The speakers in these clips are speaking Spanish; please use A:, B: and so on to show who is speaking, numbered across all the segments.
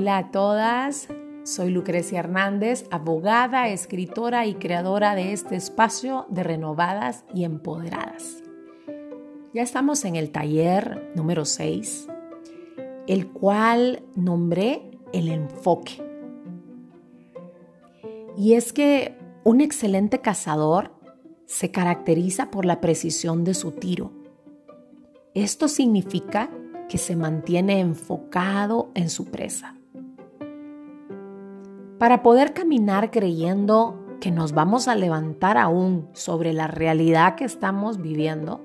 A: Hola a todas, soy Lucrecia Hernández, abogada, escritora y creadora de este espacio de renovadas y empoderadas. Ya estamos en el taller número 6, el cual nombré el enfoque. Y es que un excelente cazador se caracteriza por la precisión de su tiro. Esto significa que se mantiene enfocado en su presa. Para poder caminar creyendo que nos vamos a levantar aún sobre la realidad que estamos viviendo,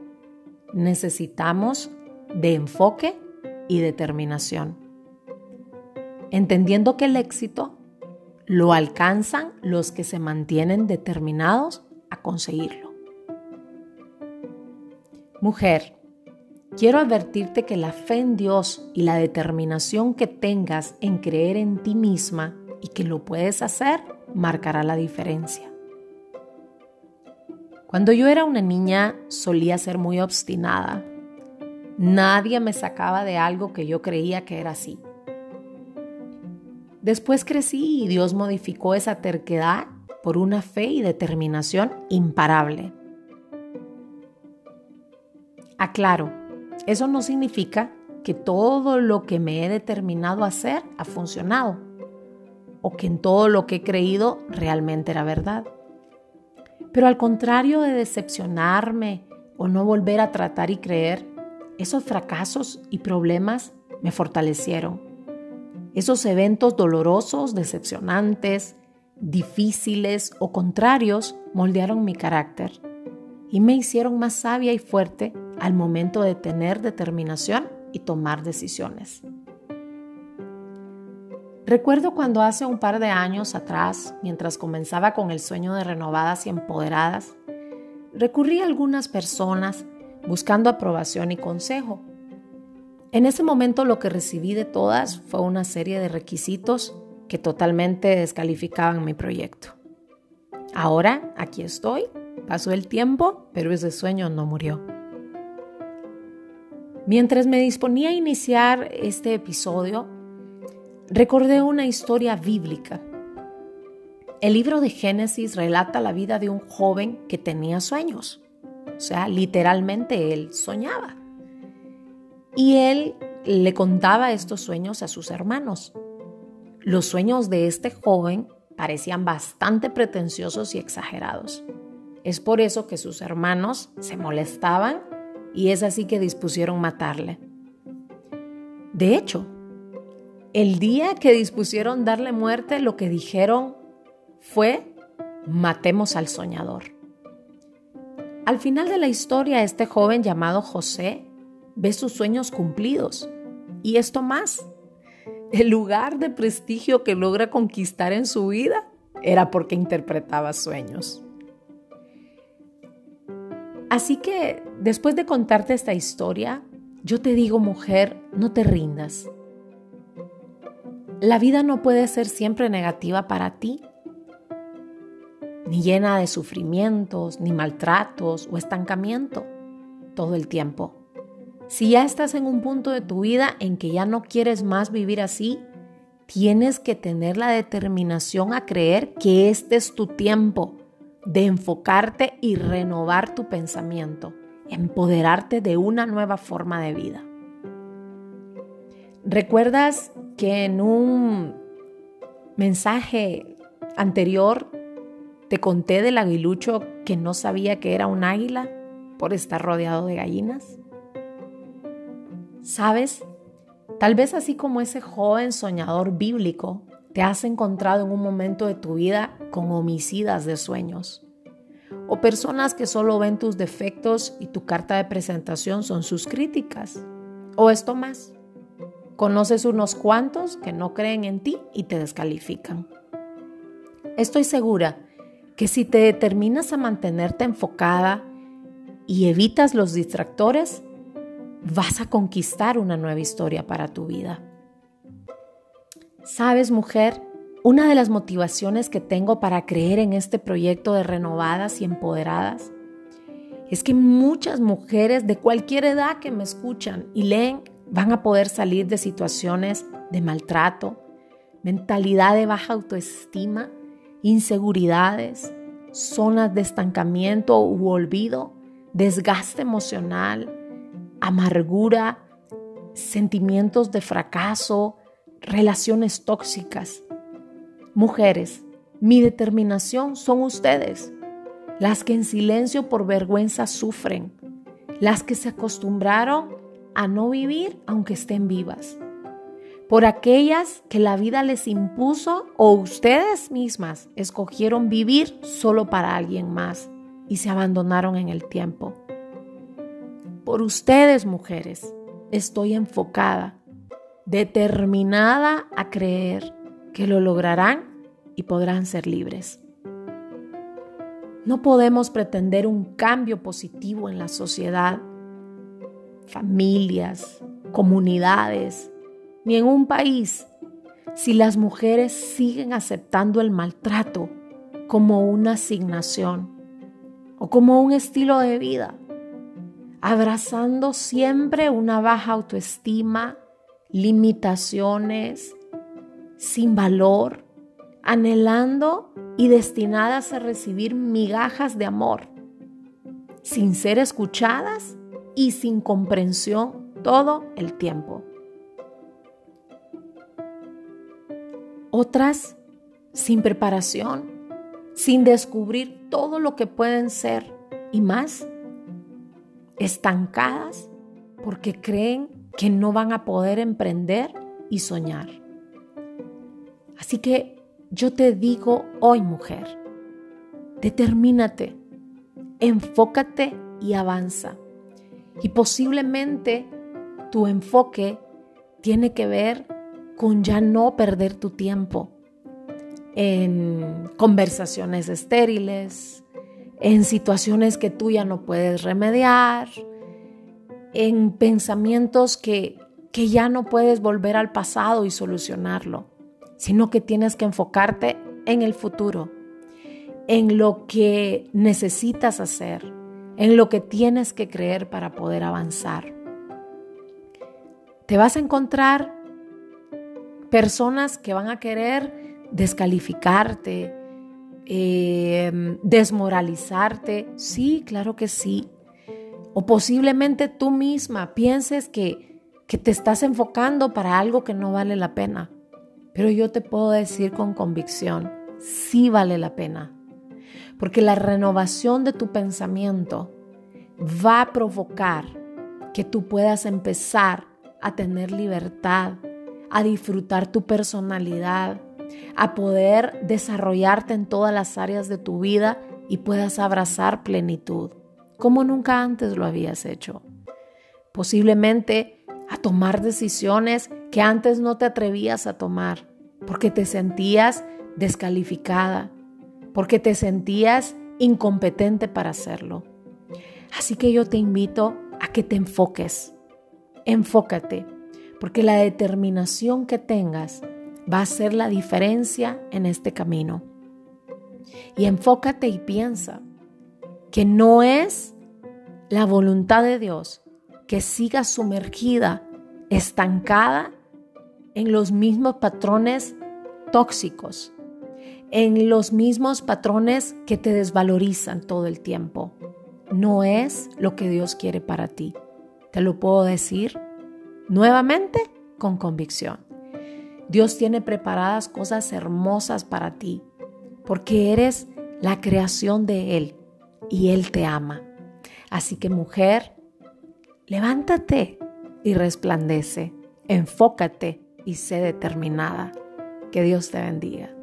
A: necesitamos de enfoque y determinación. Entendiendo que el éxito lo alcanzan los que se mantienen determinados a conseguirlo. Mujer, Quiero advertirte que la fe en Dios y la determinación que tengas en creer en ti misma y que lo puedes hacer marcará la diferencia. Cuando yo era una niña solía ser muy obstinada. Nadie me sacaba de algo que yo creía que era así. Después crecí y Dios modificó esa terquedad por una fe y determinación imparable. Aclaro, eso no significa que todo lo que me he determinado a hacer ha funcionado o que en todo lo que he creído realmente era verdad. Pero al contrario de decepcionarme o no volver a tratar y creer, esos fracasos y problemas me fortalecieron. Esos eventos dolorosos, decepcionantes, difíciles o contrarios moldearon mi carácter y me hicieron más sabia y fuerte al momento de tener determinación y tomar decisiones. Recuerdo cuando hace un par de años atrás, mientras comenzaba con el sueño de renovadas y empoderadas, recurrí a algunas personas buscando aprobación y consejo. En ese momento lo que recibí de todas fue una serie de requisitos que totalmente descalificaban mi proyecto. Ahora, aquí estoy, pasó el tiempo, pero ese sueño no murió. Mientras me disponía a iniciar este episodio, recordé una historia bíblica. El libro de Génesis relata la vida de un joven que tenía sueños. O sea, literalmente él soñaba. Y él le contaba estos sueños a sus hermanos. Los sueños de este joven parecían bastante pretenciosos y exagerados. Es por eso que sus hermanos se molestaban y es así que dispusieron matarle. De hecho, el día que dispusieron darle muerte, lo que dijeron fue, matemos al soñador. Al final de la historia, este joven llamado José ve sus sueños cumplidos. Y esto más, el lugar de prestigio que logra conquistar en su vida era porque interpretaba sueños. Así que después de contarte esta historia, yo te digo, mujer, no te rindas. La vida no puede ser siempre negativa para ti, ni llena de sufrimientos, ni maltratos o estancamiento todo el tiempo. Si ya estás en un punto de tu vida en que ya no quieres más vivir así, tienes que tener la determinación a creer que este es tu tiempo de enfocarte y renovar tu pensamiento, empoderarte de una nueva forma de vida. ¿Recuerdas que en un mensaje anterior te conté del aguilucho que no sabía que era un águila por estar rodeado de gallinas? ¿Sabes? Tal vez así como ese joven soñador bíblico te has encontrado en un momento de tu vida con homicidas de sueños. O personas que solo ven tus defectos y tu carta de presentación son sus críticas. O esto más. Conoces unos cuantos que no creen en ti y te descalifican. Estoy segura que si te determinas a mantenerte enfocada y evitas los distractores, vas a conquistar una nueva historia para tu vida. Sabes, mujer, una de las motivaciones que tengo para creer en este proyecto de renovadas y empoderadas es que muchas mujeres de cualquier edad que me escuchan y leen van a poder salir de situaciones de maltrato, mentalidad de baja autoestima, inseguridades, zonas de estancamiento u olvido, desgaste emocional, amargura, sentimientos de fracaso, relaciones tóxicas. Mujeres, mi determinación son ustedes, las que en silencio por vergüenza sufren, las que se acostumbraron a no vivir aunque estén vivas, por aquellas que la vida les impuso o ustedes mismas escogieron vivir solo para alguien más y se abandonaron en el tiempo. Por ustedes, mujeres, estoy enfocada, determinada a creer que lo lograrán y podrán ser libres. No podemos pretender un cambio positivo en la sociedad, familias, comunidades, ni en un país si las mujeres siguen aceptando el maltrato como una asignación o como un estilo de vida, abrazando siempre una baja autoestima, limitaciones, sin valor anhelando y destinadas a recibir migajas de amor, sin ser escuchadas y sin comprensión todo el tiempo. Otras sin preparación, sin descubrir todo lo que pueden ser y más, estancadas porque creen que no van a poder emprender y soñar. Así que yo te digo hoy, mujer, determínate, enfócate y avanza. Y posiblemente tu enfoque tiene que ver con ya no perder tu tiempo en conversaciones estériles, en situaciones que tú ya no puedes remediar, en pensamientos que, que ya no puedes volver al pasado y solucionarlo sino que tienes que enfocarte en el futuro, en lo que necesitas hacer, en lo que tienes que creer para poder avanzar. Te vas a encontrar personas que van a querer descalificarte, em, desmoralizarte. Sí, claro que sí. O posiblemente tú misma pienses que, que te estás enfocando para algo que no vale la pena. Pero yo te puedo decir con convicción, sí vale la pena. Porque la renovación de tu pensamiento va a provocar que tú puedas empezar a tener libertad, a disfrutar tu personalidad, a poder desarrollarte en todas las áreas de tu vida y puedas abrazar plenitud, como nunca antes lo habías hecho. Posiblemente a tomar decisiones que antes no te atrevías a tomar, porque te sentías descalificada, porque te sentías incompetente para hacerlo. Así que yo te invito a que te enfoques, enfócate, porque la determinación que tengas va a hacer la diferencia en este camino. Y enfócate y piensa que no es la voluntad de Dios que sigas sumergida, estancada en los mismos patrones tóxicos, en los mismos patrones que te desvalorizan todo el tiempo. No es lo que Dios quiere para ti. Te lo puedo decir nuevamente con convicción. Dios tiene preparadas cosas hermosas para ti, porque eres la creación de Él y Él te ama. Así que mujer, levántate y resplandece, enfócate y sé determinada. Que Dios te bendiga.